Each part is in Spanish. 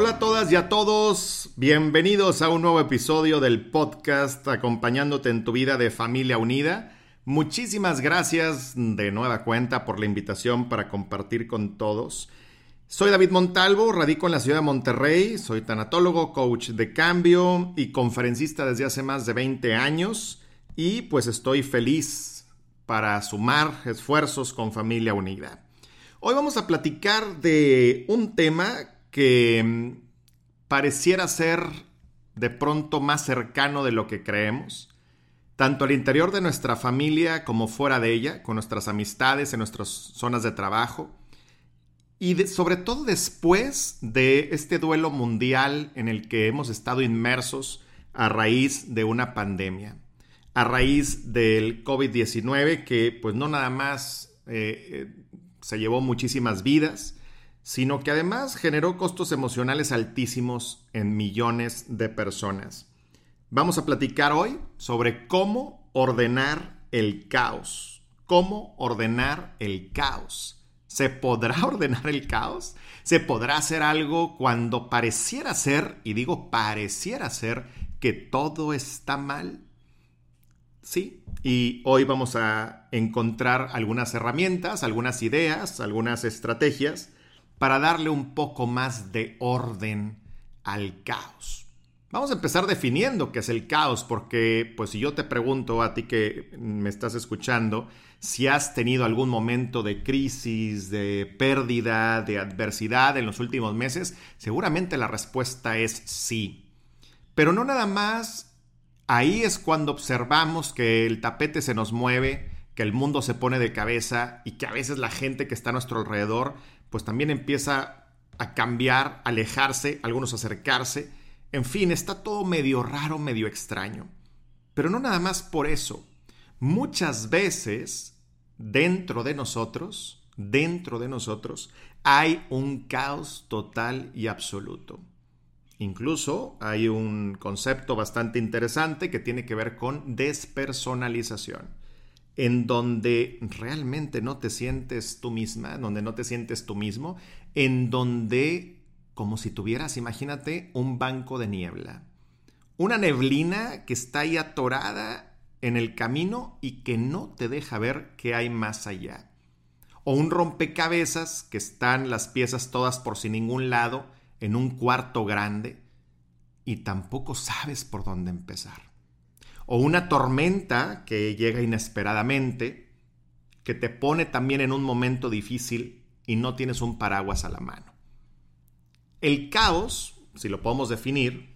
Hola a todas y a todos, bienvenidos a un nuevo episodio del podcast acompañándote en tu vida de familia unida. Muchísimas gracias de nueva cuenta por la invitación para compartir con todos. Soy David Montalvo, radico en la ciudad de Monterrey, soy tanatólogo, coach de cambio y conferencista desde hace más de 20 años y pues estoy feliz para sumar esfuerzos con familia unida. Hoy vamos a platicar de un tema que mm, pareciera ser de pronto más cercano de lo que creemos, tanto al interior de nuestra familia como fuera de ella, con nuestras amistades, en nuestras zonas de trabajo, y sobre todo después de este duelo mundial en el que hemos estado inmersos a raíz de una pandemia, a raíz del COVID-19 que pues no nada más eh, eh, se llevó muchísimas vidas, sino que además generó costos emocionales altísimos en millones de personas. Vamos a platicar hoy sobre cómo ordenar el caos. ¿Cómo ordenar el caos? ¿Se podrá ordenar el caos? ¿Se podrá hacer algo cuando pareciera ser, y digo pareciera ser, que todo está mal? Sí, y hoy vamos a encontrar algunas herramientas, algunas ideas, algunas estrategias para darle un poco más de orden al caos. Vamos a empezar definiendo qué es el caos, porque pues si yo te pregunto a ti que me estás escuchando, si has tenido algún momento de crisis, de pérdida, de adversidad en los últimos meses, seguramente la respuesta es sí. Pero no nada más, ahí es cuando observamos que el tapete se nos mueve, que el mundo se pone de cabeza y que a veces la gente que está a nuestro alrededor pues también empieza a cambiar, alejarse, algunos acercarse. En fin, está todo medio raro, medio extraño. Pero no nada más por eso. Muchas veces, dentro de nosotros, dentro de nosotros, hay un caos total y absoluto. Incluso hay un concepto bastante interesante que tiene que ver con despersonalización en donde realmente no te sientes tú misma, donde no te sientes tú mismo, en donde, como si tuvieras, imagínate, un banco de niebla. Una neblina que está ahí atorada en el camino y que no te deja ver qué hay más allá. O un rompecabezas que están las piezas todas por sin ningún lado en un cuarto grande y tampoco sabes por dónde empezar o una tormenta que llega inesperadamente, que te pone también en un momento difícil y no tienes un paraguas a la mano. El caos, si lo podemos definir,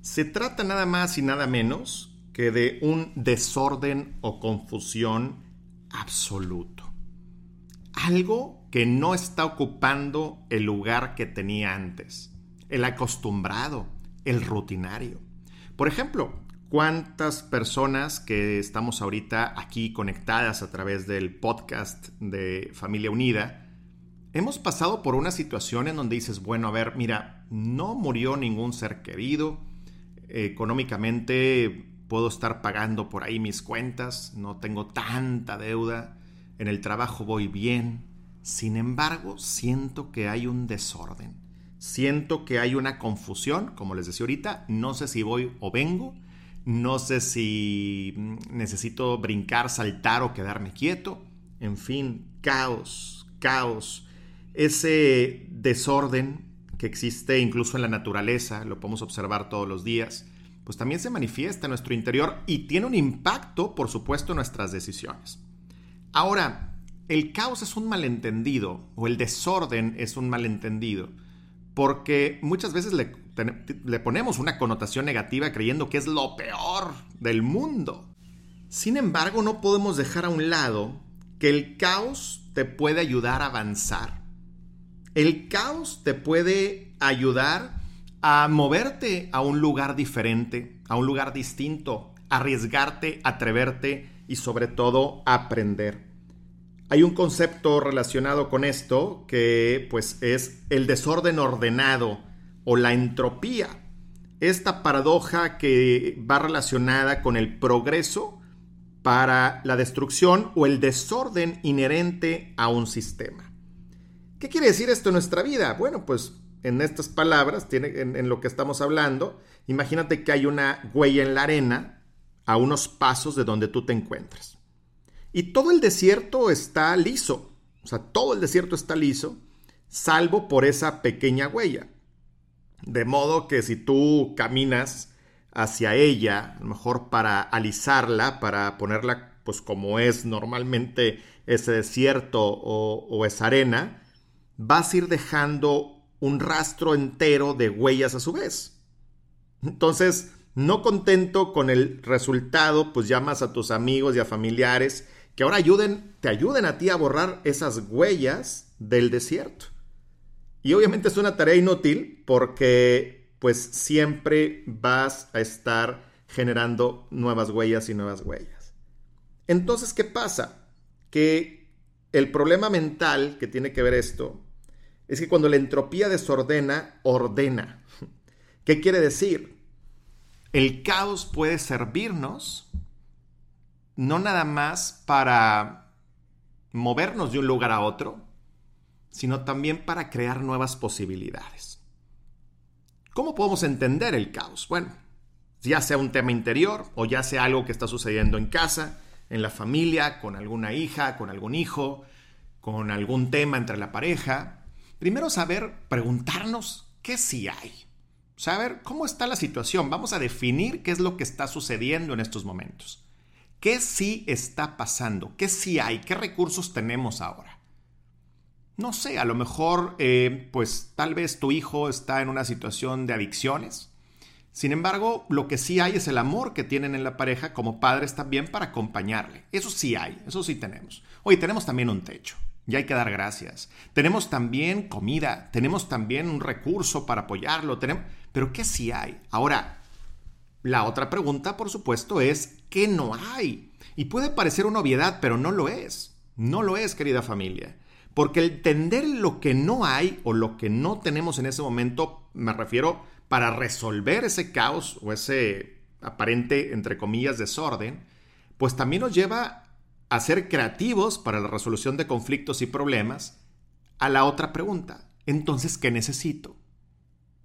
se trata nada más y nada menos que de un desorden o confusión absoluto. Algo que no está ocupando el lugar que tenía antes, el acostumbrado, el rutinario. Por ejemplo, cuántas personas que estamos ahorita aquí conectadas a través del podcast de Familia Unida, hemos pasado por una situación en donde dices, bueno, a ver, mira, no murió ningún ser querido, económicamente puedo estar pagando por ahí mis cuentas, no tengo tanta deuda, en el trabajo voy bien, sin embargo, siento que hay un desorden, siento que hay una confusión, como les decía ahorita, no sé si voy o vengo, no sé si necesito brincar, saltar o quedarme quieto. En fin, caos, caos. Ese desorden que existe incluso en la naturaleza, lo podemos observar todos los días, pues también se manifiesta en nuestro interior y tiene un impacto, por supuesto, en nuestras decisiones. Ahora, el caos es un malentendido o el desorden es un malentendido porque muchas veces le, ponemos una connotación negativa creyendo que es lo peor del mundo. Sin embargo, no podemos dejar a un lado que el caos te puede ayudar a avanzar. El caos te puede ayudar a moverte a un lugar diferente, a un lugar distinto, arriesgarte, atreverte y sobre todo aprender. Hay un concepto relacionado con esto que pues es el desorden ordenado o la entropía. Esta paradoja que va relacionada con el progreso para la destrucción o el desorden inherente a un sistema. ¿Qué quiere decir esto en nuestra vida? Bueno, pues en estas palabras, tiene, en, en lo que estamos hablando, imagínate que hay una huella en la arena a unos pasos de donde tú te encuentras. Y todo el desierto está liso, o sea, todo el desierto está liso, salvo por esa pequeña huella. De modo que si tú caminas hacia ella, a lo mejor para alisarla, para ponerla pues como es normalmente ese desierto o, o esa arena, vas a ir dejando un rastro entero de huellas a su vez. Entonces, no contento con el resultado, pues llamas a tus amigos y a familiares que ahora ayuden, te ayuden a ti a borrar esas huellas del desierto. Y obviamente es una tarea inútil porque pues siempre vas a estar generando nuevas huellas y nuevas huellas. Entonces, ¿qué pasa? Que el problema mental que tiene que ver esto es que cuando la entropía desordena, ordena. ¿Qué quiere decir? El caos puede servirnos no nada más para movernos de un lugar a otro, sino también para crear nuevas posibilidades. ¿Cómo podemos entender el caos? Bueno, ya sea un tema interior o ya sea algo que está sucediendo en casa, en la familia, con alguna hija, con algún hijo, con algún tema entre la pareja. Primero saber, preguntarnos qué sí hay. Saber cómo está la situación. Vamos a definir qué es lo que está sucediendo en estos momentos. ¿Qué sí está pasando? ¿Qué sí hay? ¿Qué recursos tenemos ahora? No sé, a lo mejor, eh, pues tal vez tu hijo está en una situación de adicciones. Sin embargo, lo que sí hay es el amor que tienen en la pareja como padres también para acompañarle. Eso sí hay, eso sí tenemos. Hoy tenemos también un techo. Y hay que dar gracias. Tenemos también comida, tenemos también un recurso para apoyarlo, pero ¿qué sí hay? Ahora, la otra pregunta, por supuesto, es ¿qué no hay? Y puede parecer una obviedad, pero no lo es. No lo es, querida familia. Porque el entender lo que no hay o lo que no tenemos en ese momento, me refiero para resolver ese caos o ese aparente, entre comillas, desorden, pues también nos lleva a ser creativos para la resolución de conflictos y problemas a la otra pregunta. Entonces, ¿qué necesito?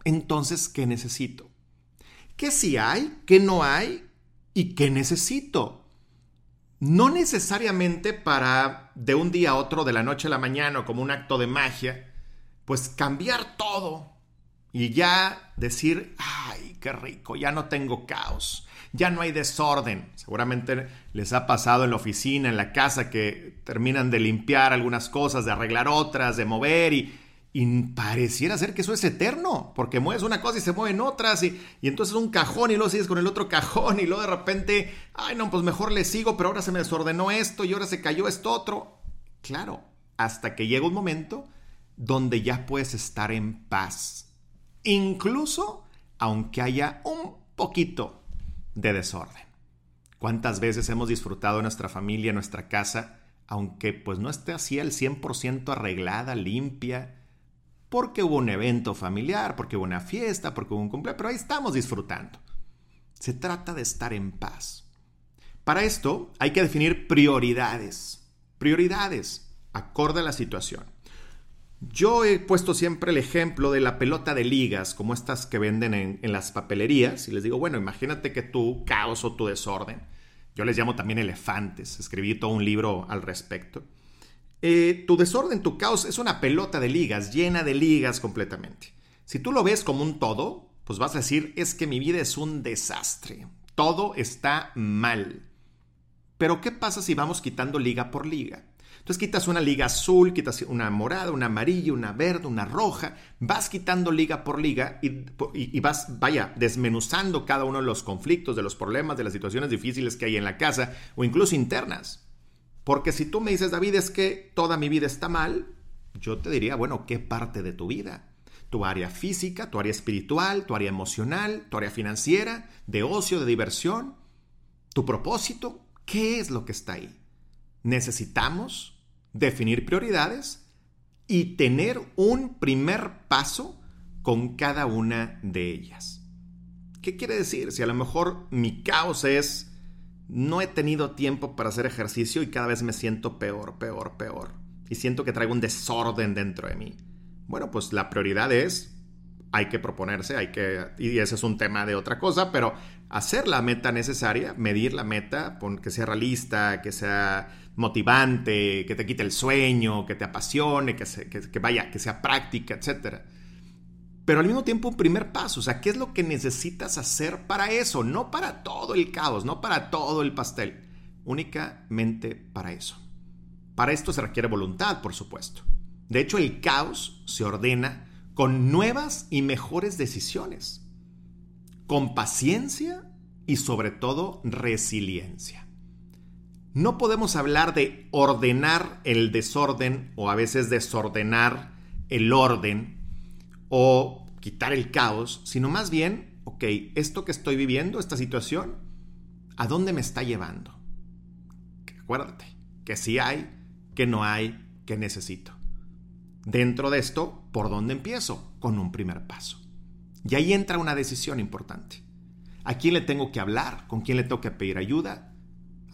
Entonces, ¿qué necesito? ¿Qué sí hay? ¿Qué no hay? ¿Y qué necesito? No necesariamente para de un día a otro, de la noche a la mañana, como un acto de magia, pues cambiar todo y ya decir, ay, qué rico, ya no tengo caos, ya no hay desorden. Seguramente les ha pasado en la oficina, en la casa, que terminan de limpiar algunas cosas, de arreglar otras, de mover y y pareciera ser que eso es eterno, porque mueves una cosa y se mueven otras, y, y, entonces un cajón y luego sigues con el otro cajón, y luego de repente, ay no, pues mejor le sigo, pero ahora se me desordenó esto y ahora se cayó esto otro. Claro, hasta que llega un momento donde ya puedes estar en paz, incluso aunque haya un poquito de desorden. ¿Cuántas veces hemos disfrutado nuestra familia, nuestra casa, aunque pues no esté así al 100% arreglada, limpia? Porque hubo un evento familiar, porque hubo una fiesta, porque hubo un cumpleaños, pero ahí estamos disfrutando. Se trata de estar en paz. Para esto hay que definir prioridades. Prioridades, acorde a la situación. Yo he puesto siempre el ejemplo de la pelota de ligas, como estas que venden en, en, las papelerías, y les digo, bueno, imagínate que tu caos o tu desorden, yo les llamo también elefantes, escribí todo un libro al respecto eh, tu desorden, tu caos es una pelota de ligas, llena de ligas completamente. Si tú lo ves como un todo, pues vas a decir, es que mi vida es un desastre. Todo está mal. Pero ¿qué pasa si vamos quitando liga por liga? Entonces quitas una liga azul, quitas una morada, una amarilla, una verde, una roja, vas quitando liga por liga y, y, y, vas, vaya, desmenuzando cada uno de los conflictos, de los problemas, de las situaciones difíciles que hay en la casa o incluso internas. Porque si tú me dices, David, es que toda mi vida está mal, yo te diría, bueno, ¿qué parte de tu vida? Tu área física, tu área espiritual, tu área emocional, tu área financiera, de ocio, de diversión. tu propósito, ¿qué es lo que está ahí? Necesitamos definir prioridades y tener un primer paso con cada una de ellas. ¿Qué quiere decir? Si a lo mejor mi caos es no he tenido tiempo para hacer ejercicio y cada vez me siento peor, peor, peor. Y siento que traigo un desorden dentro de mí. Bueno, pues la prioridad es, hay que proponerse, hay que, y ese es un tema de otra cosa, pero hacer la meta necesaria, medir la meta, que sea realista, que sea motivante, que te quite el sueño, que te apasione, que, que vaya, que sea práctica, etcétera pero al mismo tiempo un primer paso. O sea, ¿qué es lo que necesitas hacer para eso? No para todo el caos, no para todo el pastel. Únicamente para eso. Para esto se requiere voluntad, por supuesto. De hecho, el caos se ordena con nuevas y mejores decisiones, con paciencia y sobre todo resiliencia. No podemos hablar de ordenar el desorden o a veces desordenar el orden o quitar el caos, sino más bien, ok, esto que estoy viviendo, esta situación, ¿a dónde me está llevando? Acuérdate, que sí hay, que no hay, que necesito. Dentro de esto, ¿por dónde empiezo? Con un primer paso. Y ahí entra una decisión importante. ¿A quién le tengo que hablar? ¿Con quién le tengo que pedir ayuda?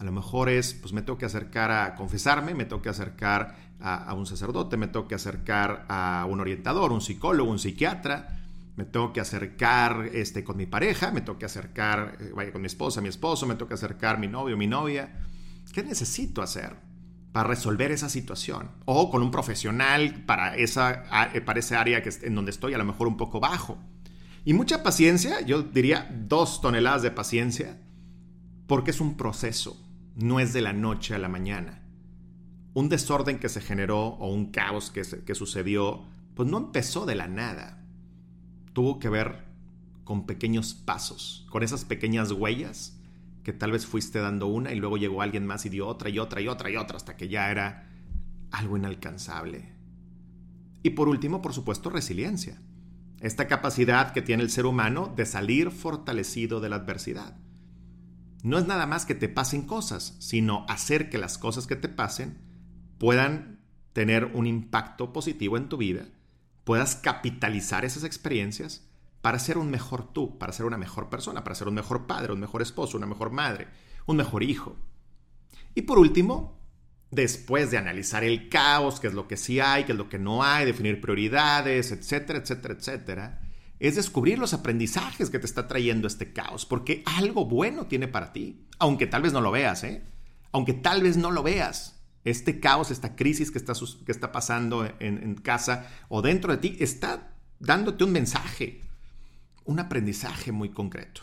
A lo mejor es, pues me tengo que acercar a confesarme, me tengo que acercar a, un sacerdote, me tengo que acercar a un orientador, un psicólogo, un psiquiatra, me tengo que acercar este, con mi pareja, me tengo que acercar, eh, vaya, con mi esposa, mi esposo, me tengo que acercar mi novio, mi novia. ¿Qué necesito hacer para resolver esa situación? O con un profesional para esa, eh, para esa área que, en donde estoy a lo mejor un poco bajo. Y mucha paciencia, yo diría dos toneladas de paciencia, porque es un proceso, no es de la noche a la mañana un desorden que se generó o un caos que, que sucedió, pues no empezó de la nada. Tuvo que ver con pequeños pasos, con esas pequeñas huellas que tal vez fuiste dando una y luego llegó alguien más y dio otra y otra y otra y otra hasta que ya era algo inalcanzable. Y por último, por supuesto, resiliencia. Esta capacidad que tiene el ser humano de salir fortalecido de la adversidad. No es nada más que te pasen cosas, sino hacer que las cosas que te pasen puedan tener un impacto positivo en tu vida, puedas capitalizar esas experiencias para ser un mejor tú, para ser una mejor persona, para ser un mejor padre, un mejor esposo, una mejor madre, un mejor hijo. Y por último, después de analizar el caos, qué es lo que sí hay, qué es lo que no hay, definir prioridades, etcétera, etcétera, etcétera, es descubrir los aprendizajes que te está trayendo este caos, porque algo bueno tiene para ti, aunque tal vez no lo veas, ¿eh? Aunque tal vez no lo veas este caos, esta crisis que está, que está pasando en, casa o dentro de ti, está dándote un mensaje, un aprendizaje muy concreto.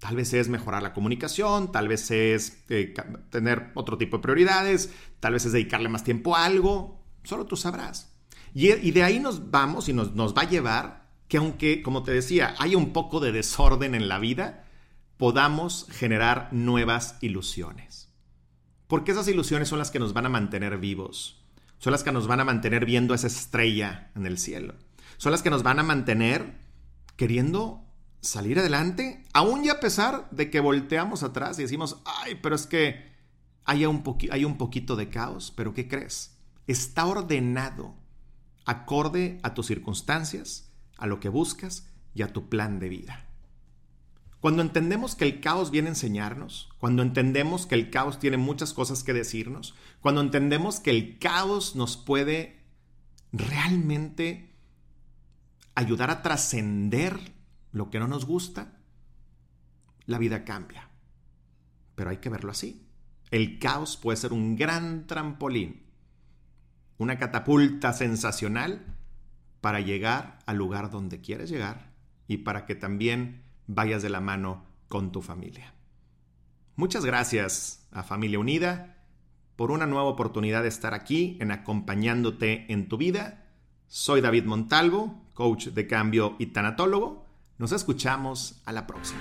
Tal vez es mejorar la comunicación, tal vez es eh, tener otro tipo de prioridades, tal vez es dedicarle más tiempo a algo, solo tú sabrás. Y, de ahí nos vamos y nos, nos va a llevar que aunque, como te decía, hay un poco de desorden en la vida, podamos generar nuevas ilusiones. Porque esas ilusiones son las que nos van a mantener vivos. Son las que nos van a mantener viendo esa estrella en el cielo. Son las que nos van a mantener queriendo salir adelante, aún y a pesar de que volteamos atrás y decimos, ay, pero es que hay un, hay un poquito de caos, pero ¿qué crees? Está ordenado, acorde a tus circunstancias, a lo que buscas y a tu plan de vida. Cuando entendemos que el caos viene a enseñarnos, cuando entendemos que el caos tiene muchas cosas que decirnos, cuando entendemos que el caos nos puede realmente ayudar a trascender lo que no nos gusta, la vida cambia. Pero hay que verlo así. El caos puede ser un gran trampolín, una catapulta sensacional para llegar al lugar donde quieres llegar y para que también vayas de la mano con tu familia. Muchas gracias a Familia Unida por una nueva oportunidad de estar aquí en acompañándote en tu vida. Soy David Montalvo, coach de cambio y tanatólogo. Nos escuchamos a la próxima.